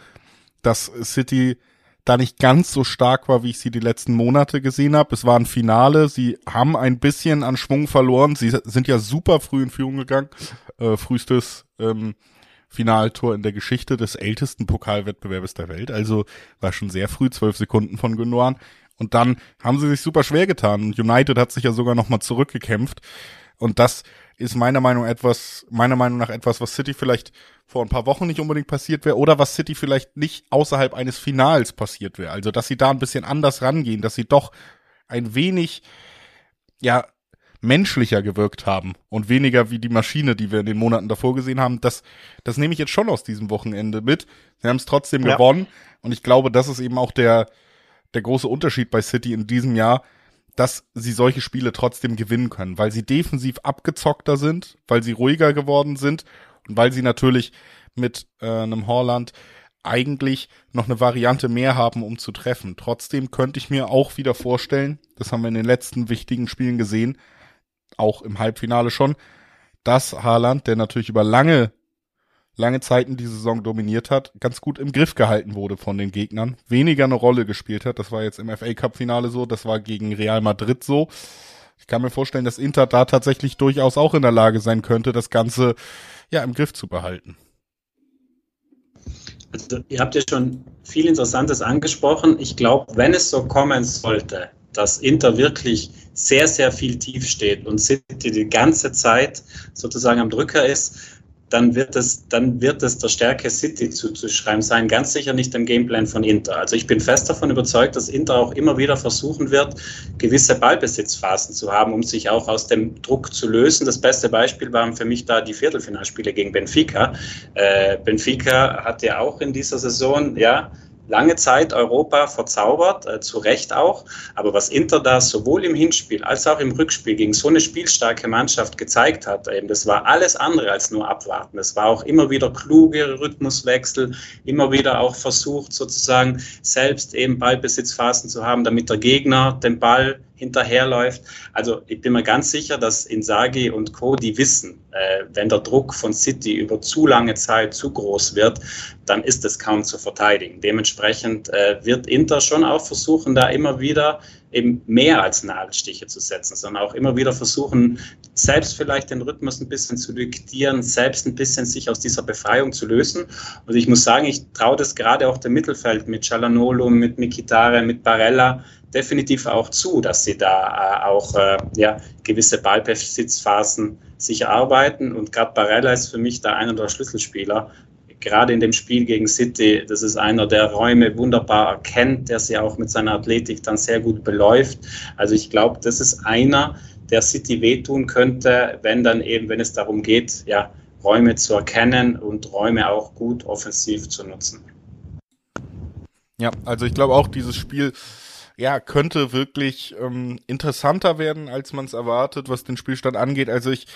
dass City da nicht ganz so stark war, wie ich sie die letzten Monate gesehen habe. Es war ein Finale, sie haben ein bisschen an Schwung verloren. Sie sind ja super früh in Führung gegangen. Äh, frühestes ähm, Finaltor in der Geschichte des ältesten Pokalwettbewerbes der Welt. Also war schon sehr früh, zwölf Sekunden von Gündogan. Und dann haben sie sich super schwer getan. United hat sich ja sogar nochmal zurückgekämpft. Und das ist meiner Meinung etwas, meiner Meinung nach etwas, was City vielleicht vor ein paar Wochen nicht unbedingt passiert wäre oder was City vielleicht nicht außerhalb eines Finals passiert wäre. Also, dass sie da ein bisschen anders rangehen, dass sie doch ein wenig, ja, menschlicher gewirkt haben und weniger wie die Maschine, die wir in den Monaten davor gesehen haben. Das, das nehme ich jetzt schon aus diesem Wochenende mit. Sie haben es trotzdem ja. gewonnen und ich glaube, das ist eben auch der, der große Unterschied bei City in diesem Jahr, dass sie solche Spiele trotzdem gewinnen können, weil sie defensiv abgezockter sind, weil sie ruhiger geworden sind und weil sie natürlich mit äh, einem Horland eigentlich noch eine Variante mehr haben, um zu treffen. Trotzdem könnte ich mir auch wieder vorstellen, das haben wir in den letzten wichtigen Spielen gesehen, auch im Halbfinale schon, dass Haaland, der natürlich über lange, lange Zeiten die Saison dominiert hat, ganz gut im Griff gehalten wurde von den Gegnern, weniger eine Rolle gespielt hat. Das war jetzt im FA Cup Finale so, das war gegen Real Madrid so. Ich kann mir vorstellen, dass Inter da tatsächlich durchaus auch in der Lage sein könnte, das Ganze ja im Griff zu behalten. Also, ihr habt ja schon viel Interessantes angesprochen. Ich glaube, wenn es so kommen sollte, dass Inter wirklich sehr, sehr viel tief steht und City die ganze Zeit sozusagen am Drücker ist, dann wird es, dann wird es der Stärke City zuzuschreiben sein, ganz sicher nicht dem Gameplan von Inter. Also ich bin fest davon überzeugt, dass Inter auch immer wieder versuchen wird, gewisse Ballbesitzphasen zu haben, um sich auch aus dem Druck zu lösen. Das beste Beispiel waren für mich da die Viertelfinalspiele gegen Benfica. Äh, Benfica hat ja auch in dieser Saison, ja, lange Zeit Europa verzaubert, äh, zu Recht auch. Aber was Inter da sowohl im Hinspiel als auch im Rückspiel gegen so eine spielstarke Mannschaft gezeigt hat, eben, das war alles andere als nur abwarten. Es war auch immer wieder kluge Rhythmuswechsel, immer wieder auch versucht, sozusagen selbst eben Ballbesitzphasen zu haben, damit der Gegner den Ball hinterherläuft. Also ich bin mir ganz sicher, dass Insagi und Co. die wissen, äh, wenn der Druck von City über zu lange Zeit zu groß wird, dann ist es kaum zu verteidigen. Dementsprechend äh, wird Inter schon auch versuchen, da immer wieder eben mehr als Nadelstiche zu setzen, sondern auch immer wieder versuchen, selbst vielleicht den Rhythmus ein bisschen zu diktieren, selbst ein bisschen sich aus dieser Befreiung zu lösen. Und ich muss sagen, ich traue das gerade auch dem Mittelfeld mit Cialanolo, mit Mikitare, mit Barella, definitiv auch zu, dass sie da äh, auch äh, ja, gewisse Ballbesitzphasen sich erarbeiten. Und gerade Barella ist für mich da einer der Schlüsselspieler. Gerade in dem Spiel gegen City, das ist einer, der Räume wunderbar erkennt, der sie auch mit seiner Athletik dann sehr gut beläuft. Also ich glaube, das ist einer, der City wehtun könnte, wenn dann eben, wenn es darum geht, ja, Räume zu erkennen und Räume auch gut offensiv zu nutzen. Ja, also ich glaube auch, dieses Spiel ja, könnte wirklich ähm, interessanter werden, als man es erwartet, was den Spielstand angeht. Also ich,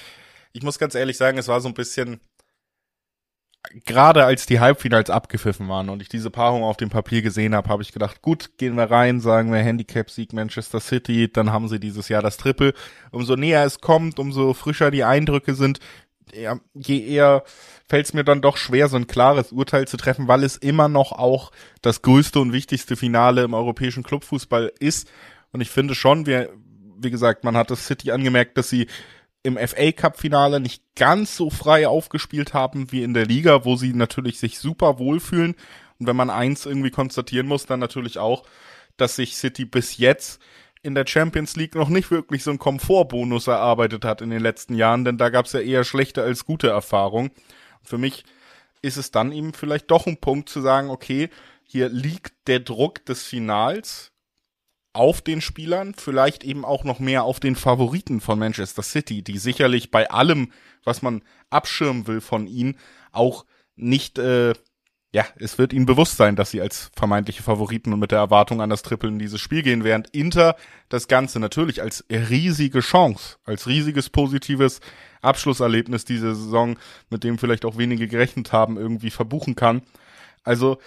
ich muss ganz ehrlich sagen, es war so ein bisschen, gerade als die Halbfinals abgepfiffen waren und ich diese Paarung auf dem Papier gesehen habe, habe ich gedacht, gut, gehen wir rein, sagen wir Handicap-Sieg Manchester City, dann haben sie dieses Jahr das Triple. Umso näher es kommt, umso frischer die Eindrücke sind, je eher fällt es mir dann doch schwer, so ein klares Urteil zu treffen, weil es immer noch auch das größte und wichtigste Finale im europäischen Clubfußball ist. Und ich finde schon, wie, wie gesagt, man hat das City angemerkt, dass sie im FA Cup Finale nicht ganz so frei aufgespielt haben wie in der Liga, wo sie natürlich sich super wohlfühlen. Und wenn man eins irgendwie konstatieren muss, dann natürlich auch, dass sich City bis jetzt in der Champions League noch nicht wirklich so einen Komfortbonus erarbeitet hat in den letzten Jahren, denn da gab es ja eher schlechte als gute Erfahrungen. Für mich ist es dann eben vielleicht doch ein Punkt zu sagen, okay, hier liegt der Druck des Finals auf den Spielern, vielleicht eben auch noch mehr auf den Favoriten von Manchester City, die sicherlich bei allem, was man abschirmen will von ihnen, auch nicht, äh, ja, es wird ihnen bewusst sein, dass sie als vermeintliche Favoriten und mit der Erwartung an das Triple in dieses Spiel gehen, während Inter das Ganze natürlich als riesige Chance, als riesiges positives Abschlusserlebnis diese Saison, mit dem vielleicht auch wenige gerechnet haben, irgendwie verbuchen kann. Also,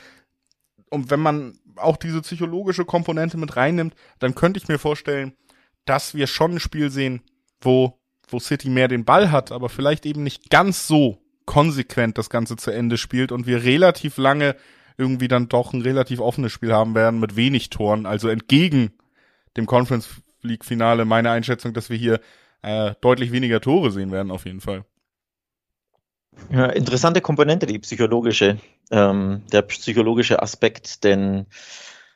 und wenn man auch diese psychologische Komponente mit reinnimmt, dann könnte ich mir vorstellen, dass wir schon ein Spiel sehen, wo, wo City mehr den Ball hat, aber vielleicht eben nicht ganz so konsequent das Ganze zu Ende spielt und wir relativ lange irgendwie dann doch ein relativ offenes Spiel haben werden mit wenig Toren, also entgegen dem Conference League Finale meine Einschätzung, dass wir hier äh, deutlich weniger Tore sehen werden, auf jeden Fall. Ja, interessante Komponente, die psychologische, ähm, der psychologische Aspekt, denn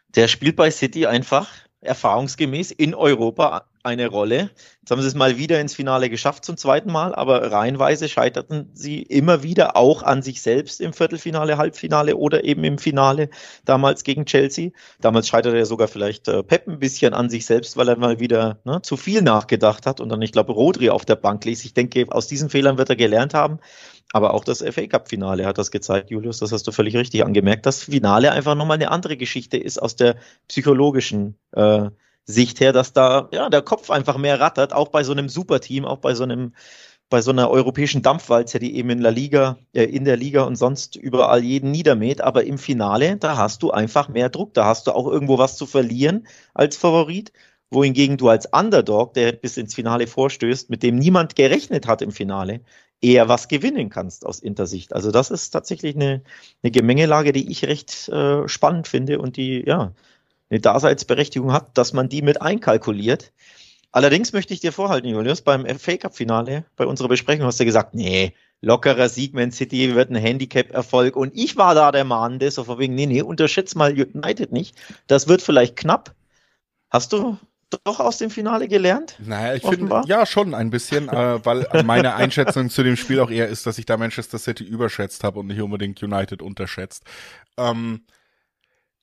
der spielt bei City einfach erfahrungsgemäß in Europa eine Rolle. Jetzt haben sie es mal wieder ins Finale geschafft zum zweiten Mal, aber reihenweise scheiterten sie immer wieder auch an sich selbst im Viertelfinale, Halbfinale oder eben im Finale damals gegen Chelsea. Damals scheiterte er sogar vielleicht äh, Pep ein bisschen an sich selbst, weil er mal wieder ne, zu viel nachgedacht hat und dann, ich glaube, Rodri auf der Bank ließ. Ich denke, aus diesen Fehlern wird er gelernt haben. Aber auch das FA Cup Finale hat das gezeigt, Julius, das hast du völlig richtig angemerkt. Das Finale einfach nochmal eine andere Geschichte ist aus der psychologischen äh, Sicht her, dass da ja der Kopf einfach mehr rattert, auch bei so einem Superteam, auch bei so einem bei so einer europäischen Dampfwalze, die eben in der Liga, äh, in der Liga und sonst überall jeden niedermäht, aber im Finale, da hast du einfach mehr Druck, da hast du auch irgendwo was zu verlieren als Favorit, wohingegen du als Underdog, der bis ins Finale vorstößt, mit dem niemand gerechnet hat im Finale, eher was gewinnen kannst aus Intersicht. Also das ist tatsächlich eine, eine Gemengelage, die ich recht äh, spannend finde und die ja eine Daseinsberechtigung hat, dass man die mit einkalkuliert. Allerdings möchte ich dir vorhalten, Julius, beim FA Cup Finale, bei unserer Besprechung hast du gesagt, nee, lockerer Sieg Man City wird ein Handicap-Erfolg. Und ich war da der Mahnende, so von wegen, nee, nee, unterschätzt mal United nicht. Das wird vielleicht knapp. Hast du doch aus dem Finale gelernt? Naja, ich finde, ja, schon ein bisschen, äh, weil meine Einschätzung zu dem Spiel auch eher ist, dass ich da Manchester City überschätzt habe und nicht unbedingt United unterschätzt. Ähm,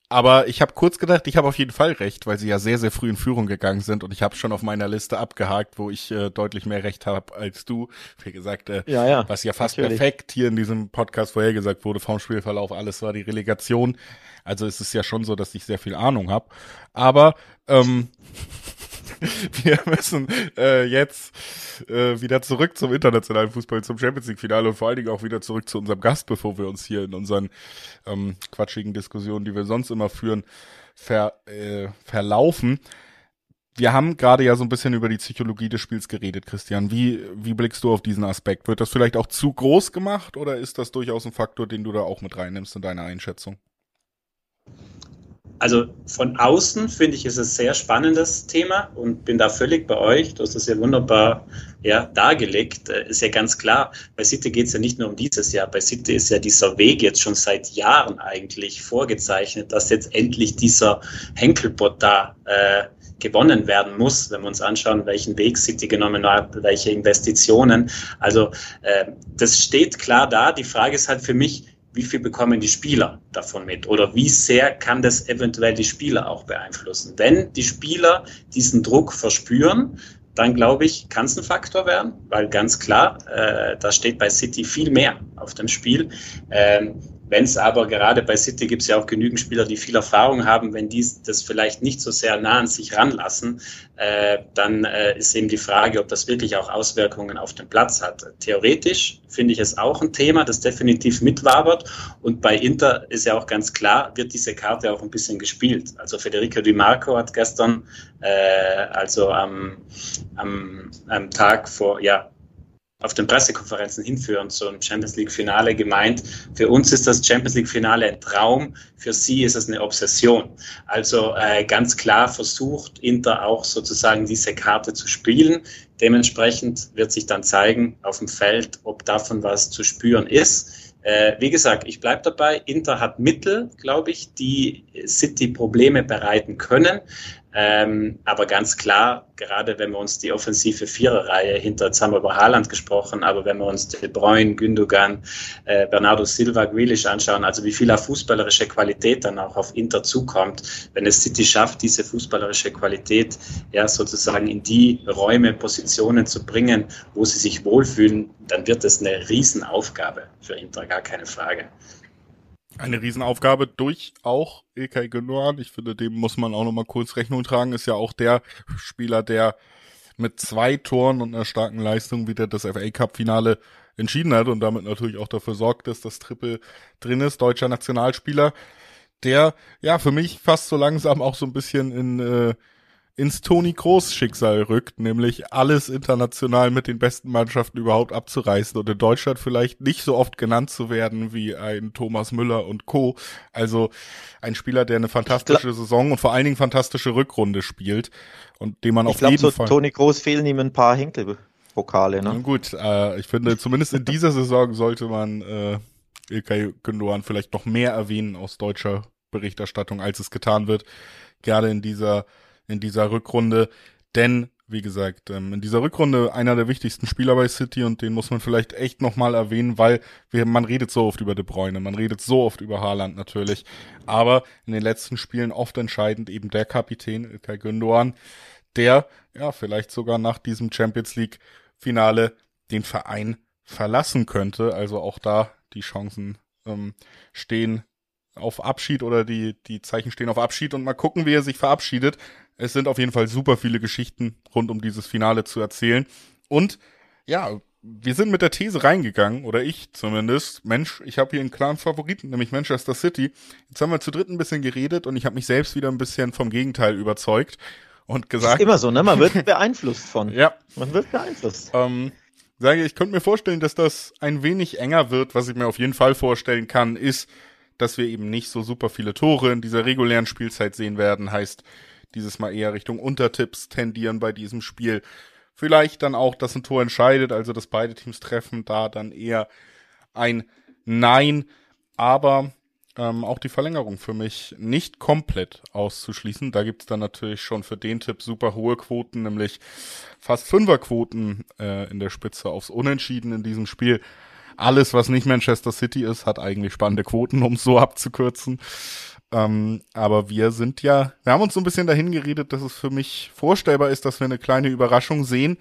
aber ich habe kurz gedacht, ich habe auf jeden Fall recht, weil sie ja sehr, sehr früh in Führung gegangen sind und ich habe schon auf meiner Liste abgehakt, wo ich äh, deutlich mehr Recht habe als du. Wie gesagt, äh, ja, ja, was ja fast natürlich. perfekt hier in diesem Podcast vorhergesagt wurde vom Spielverlauf, alles war die Relegation. Also es ist ja schon so, dass ich sehr viel Ahnung habe. Aber ähm, (laughs) wir müssen äh, jetzt äh, wieder zurück zum internationalen Fußball, zum Champions League-Finale und vor allen Dingen auch wieder zurück zu unserem Gast, bevor wir uns hier in unseren ähm, quatschigen Diskussionen, die wir sonst immer führen, ver, äh, verlaufen. Wir haben gerade ja so ein bisschen über die Psychologie des Spiels geredet, Christian. Wie, wie blickst du auf diesen Aspekt? Wird das vielleicht auch zu groß gemacht oder ist das durchaus ein Faktor, den du da auch mit reinnimmst in deine Einschätzung? Also von außen finde ich, ist es ein sehr spannendes Thema und bin da völlig bei euch. Du hast das ja wunderbar ja, dargelegt. Äh, ist ja ganz klar, bei City geht es ja nicht nur um dieses Jahr. Bei City ist ja dieser Weg jetzt schon seit Jahren eigentlich vorgezeichnet, dass jetzt endlich dieser Henkelbot da äh, gewonnen werden muss, wenn wir uns anschauen, welchen Weg City genommen hat, welche Investitionen. Also äh, das steht klar da. Die Frage ist halt für mich, wie viel bekommen die Spieler davon mit oder wie sehr kann das eventuell die Spieler auch beeinflussen. Wenn die Spieler diesen Druck verspüren, dann glaube ich, kann es ein Faktor werden, weil ganz klar, äh, da steht bei City viel mehr auf dem Spiel. Ähm, wenn es aber gerade bei City gibt es ja auch genügend Spieler, die viel Erfahrung haben, wenn die das vielleicht nicht so sehr nah an sich ranlassen, äh, dann äh, ist eben die Frage, ob das wirklich auch Auswirkungen auf den Platz hat. Theoretisch finde ich es auch ein Thema, das definitiv mitwabert. Und bei Inter ist ja auch ganz klar, wird diese Karte auch ein bisschen gespielt. Also Federico Di Marco hat gestern, äh, also am, am, am Tag vor, ja, auf den Pressekonferenzen hinführen zum Champions League Finale gemeint. Für uns ist das Champions League Finale ein Traum, für sie ist es eine Obsession. Also äh, ganz klar versucht Inter auch sozusagen diese Karte zu spielen. Dementsprechend wird sich dann zeigen auf dem Feld, ob davon was zu spüren ist. Äh, wie gesagt, ich bleibe dabei. Inter hat Mittel, glaube ich, die City Probleme bereiten können. Ähm, aber ganz klar, gerade wenn wir uns die offensive Viererreihe hinter, jetzt haben wir über Haaland gesprochen, aber wenn wir uns De Bruyne, Gündogan, äh, Bernardo Silva, Grealish anschauen, also wie viel fußballerische Qualität dann auch auf Inter zukommt, wenn es City schafft, diese fußballerische Qualität ja sozusagen in die Räume, Positionen zu bringen, wo sie sich wohlfühlen, dann wird es eine Riesenaufgabe für Inter, gar keine Frage eine Riesenaufgabe durch auch Ilkay Gündogan. Ich finde, dem muss man auch nochmal kurz Rechnung tragen. Ist ja auch der Spieler, der mit zwei Toren und einer starken Leistung wieder das FA Cup Finale entschieden hat und damit natürlich auch dafür sorgt, dass das Triple drin ist. Deutscher Nationalspieler, der ja für mich fast so langsam auch so ein bisschen in äh, ins Toni Kroos Schicksal rückt, nämlich alles international mit den besten Mannschaften überhaupt abzureißen und in Deutschland vielleicht nicht so oft genannt zu werden wie ein Thomas Müller und Co. Also ein Spieler, der eine fantastische Saison und vor allen Dingen fantastische Rückrunde spielt und dem man ich auf glaub, jeden so Fall. Toni Kroos fehlen ihm ein paar Henkelpokale, ne? Na gut, äh, ich finde, zumindest in dieser Saison sollte man äh, Ilkay Gündogan vielleicht noch mehr erwähnen aus deutscher Berichterstattung, als es getan wird. Gerade in dieser in dieser Rückrunde. Denn wie gesagt, ähm, in dieser Rückrunde einer der wichtigsten Spieler bei City und den muss man vielleicht echt nochmal erwähnen, weil wir, man redet so oft über De Bruyne, man redet so oft über Haaland natürlich, aber in den letzten Spielen oft entscheidend eben der Kapitän Ilkay Gündoğan, der ja vielleicht sogar nach diesem Champions League Finale den Verein verlassen könnte, also auch da die Chancen ähm, stehen auf Abschied oder die, die Zeichen stehen auf Abschied und mal gucken, wie er sich verabschiedet. Es sind auf jeden Fall super viele Geschichten rund um dieses Finale zu erzählen. Und ja, wir sind mit der These reingegangen, oder ich zumindest, Mensch, ich habe hier einen klaren Favoriten, nämlich Manchester City. Jetzt haben wir zu dritt ein bisschen geredet und ich habe mich selbst wieder ein bisschen vom Gegenteil überzeugt und gesagt. Ist immer so, ne? Man wird (laughs) beeinflusst von. ja. Man wird beeinflusst. Ähm, sage, ich könnte mir vorstellen, dass das ein wenig enger wird. Was ich mir auf jeden Fall vorstellen kann, ist, dass wir eben nicht so super viele Tore in dieser regulären Spielzeit sehen werden. Heißt, dieses Mal eher Richtung Untertipps tendieren bei diesem Spiel. Vielleicht dann auch, dass ein Tor entscheidet, also dass beide Teams treffen, da dann eher ein Nein. Aber ähm, auch die Verlängerung für mich nicht komplett auszuschließen. Da gibt's dann natürlich schon für den Tipp super hohe Quoten, nämlich fast Fünferquoten äh, in der Spitze aufs Unentschieden in diesem Spiel alles, was nicht Manchester City ist, hat eigentlich spannende Quoten, um es so abzukürzen. Ähm, aber wir sind ja, wir haben uns so ein bisschen dahin geredet, dass es für mich vorstellbar ist, dass wir eine kleine Überraschung sehen.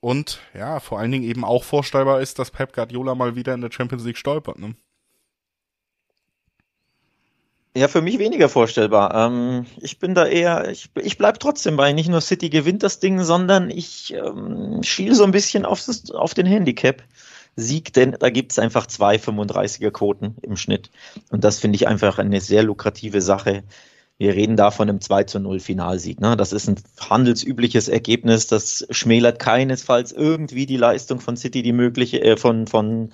Und ja, vor allen Dingen eben auch vorstellbar ist, dass Pep Guardiola mal wieder in der Champions League stolpert. Ne? Ja, für mich weniger vorstellbar. Ähm, ich bin da eher, ich, ich bleib trotzdem bei, nicht nur City gewinnt das Ding, sondern ich ähm, schiel so ein bisschen auf, das, auf den Handicap. Sieg, denn da gibt es einfach zwei 35er Quoten im Schnitt. Und das finde ich einfach eine sehr lukrative Sache. Wir reden da von einem 2 zu 0 Finalsieg. Ne? Das ist ein handelsübliches Ergebnis. Das schmälert keinesfalls irgendwie die Leistung von City, die mögliche, äh, von, von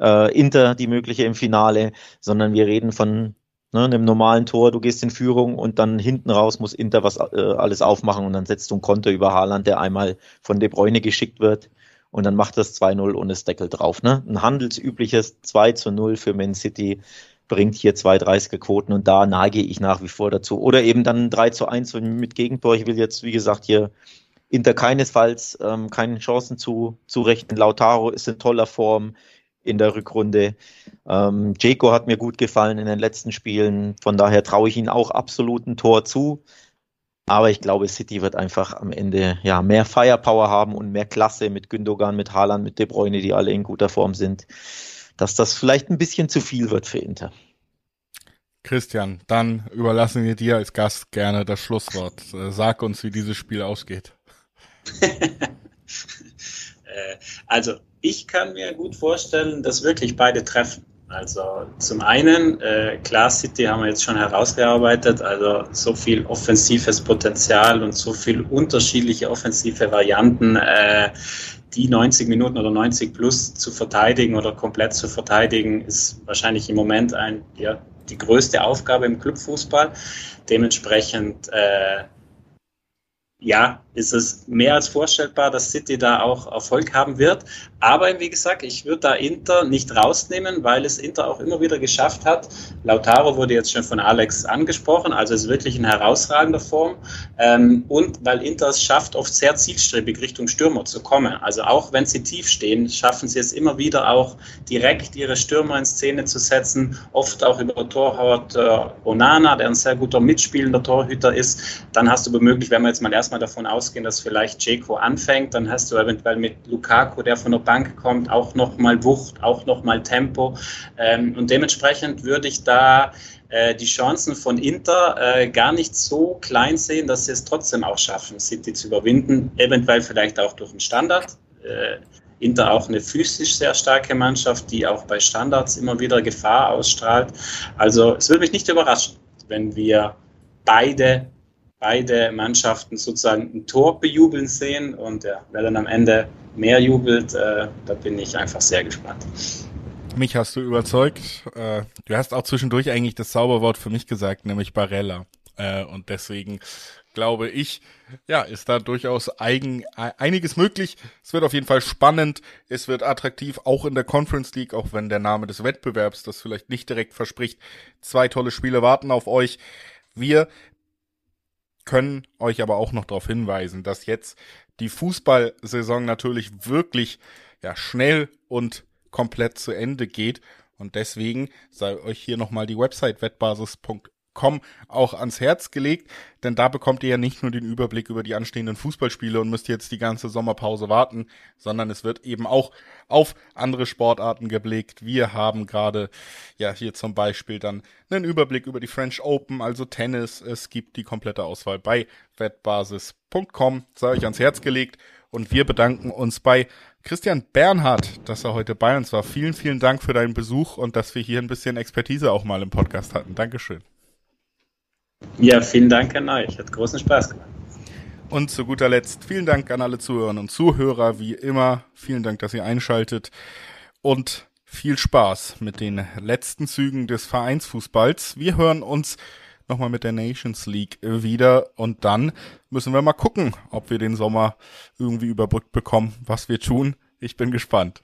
äh, Inter, die mögliche im Finale, sondern wir reden von ne, einem normalen Tor. Du gehst in Führung und dann hinten raus muss Inter was äh, alles aufmachen und dann setzt du ein Konter über Haaland, der einmal von De Bruyne geschickt wird und dann macht das 2-0 ohne das Deckel drauf. Ne? Ein handelsübliches 2 zu 0 für Man City bringt hier 2,30er Quoten und da nage ich nach wie vor dazu. Oder eben dann 3 zu 1 mit Gegentor. Ich will jetzt, wie gesagt, hier Inter keinesfalls ähm, keine Chancen zu, zu rechnen. Lautaro ist in toller Form in der Rückrunde. Ähm, Jaco hat mir gut gefallen in den letzten Spielen. Von daher traue ich ihm auch absolut ein Tor zu. Aber ich glaube, City wird einfach am Ende ja mehr Firepower haben und mehr Klasse mit Gündogan, mit Haaland, mit De Bruyne, die alle in guter Form sind, dass das vielleicht ein bisschen zu viel wird für Inter. Christian, dann überlassen wir dir als Gast gerne das Schlusswort. Äh, sag uns, wie dieses Spiel ausgeht. (laughs) Äh, also, ich kann mir gut vorstellen, dass wirklich beide treffen. Also zum einen, äh, klar, City haben wir jetzt schon herausgearbeitet, also so viel offensives Potenzial und so viel unterschiedliche offensive Varianten, äh, die 90 Minuten oder 90 plus zu verteidigen oder komplett zu verteidigen, ist wahrscheinlich im Moment ein, ja, die größte Aufgabe im Clubfußball. Dementsprechend äh, ja, ist es mehr als vorstellbar, dass City da auch Erfolg haben wird. Aber wie gesagt, ich würde da Inter nicht rausnehmen, weil es Inter auch immer wieder geschafft hat. Lautaro wurde jetzt schon von Alex angesprochen, also ist wirklich in herausragender Form. Ähm, und weil Inter es schafft, oft sehr zielstrebig Richtung Stürmer zu kommen. Also auch wenn sie tief stehen, schaffen sie es immer wieder auch direkt ihre Stürmer in Szene zu setzen. Oft auch über Torhauert äh, Onana, der ein sehr guter mitspielender Torhüter ist. Dann hast du womöglich, wenn wir jetzt mal erstmal davon ausgehen, dass vielleicht Jeko anfängt, dann hast du eventuell mit Lukaku, der von der Bank Bank kommt, auch nochmal Wucht, auch nochmal Tempo. Ähm, und dementsprechend würde ich da äh, die Chancen von Inter äh, gar nicht so klein sehen, dass sie es trotzdem auch schaffen, City zu überwinden. Eventuell vielleicht auch durch einen Standard. Äh, Inter auch eine physisch sehr starke Mannschaft, die auch bei Standards immer wieder Gefahr ausstrahlt. Also es würde mich nicht überraschen, wenn wir beide beide Mannschaften sozusagen ein Tor bejubeln sehen und ja, wer dann am Ende mehr jubelt, äh, da bin ich einfach sehr gespannt. Mich hast du überzeugt. Äh, du hast auch zwischendurch eigentlich das Zauberwort für mich gesagt, nämlich Barella. Äh, und deswegen glaube ich, ja, ist da durchaus eigen, einiges möglich. Es wird auf jeden Fall spannend. Es wird attraktiv, auch in der Conference League, auch wenn der Name des Wettbewerbs das vielleicht nicht direkt verspricht. Zwei tolle Spiele warten auf euch. Wir können euch aber auch noch darauf hinweisen, dass jetzt die Fußballsaison natürlich wirklich ja schnell und komplett zu Ende geht. Und deswegen sei euch hier nochmal die Website wettbasis.com Com auch ans Herz gelegt, denn da bekommt ihr ja nicht nur den Überblick über die anstehenden Fußballspiele und müsst jetzt die ganze Sommerpause warten, sondern es wird eben auch auf andere Sportarten geblickt. Wir haben gerade ja hier zum Beispiel dann einen Überblick über die French Open, also Tennis. Es gibt die komplette Auswahl bei wettbasis.com, sei euch ans Herz gelegt und wir bedanken uns bei Christian Bernhard, dass er heute bei uns war. Vielen, vielen Dank für deinen Besuch und dass wir hier ein bisschen Expertise auch mal im Podcast hatten. Dankeschön. Ja, vielen Dank an euch. Hat großen Spaß gemacht. Und zu guter Letzt vielen Dank an alle Zuhörerinnen und Zuhörer, wie immer. Vielen Dank, dass ihr einschaltet. Und viel Spaß mit den letzten Zügen des Vereinsfußballs. Wir hören uns nochmal mit der Nations League wieder und dann müssen wir mal gucken, ob wir den Sommer irgendwie überbrückt bekommen, was wir tun. Ich bin gespannt.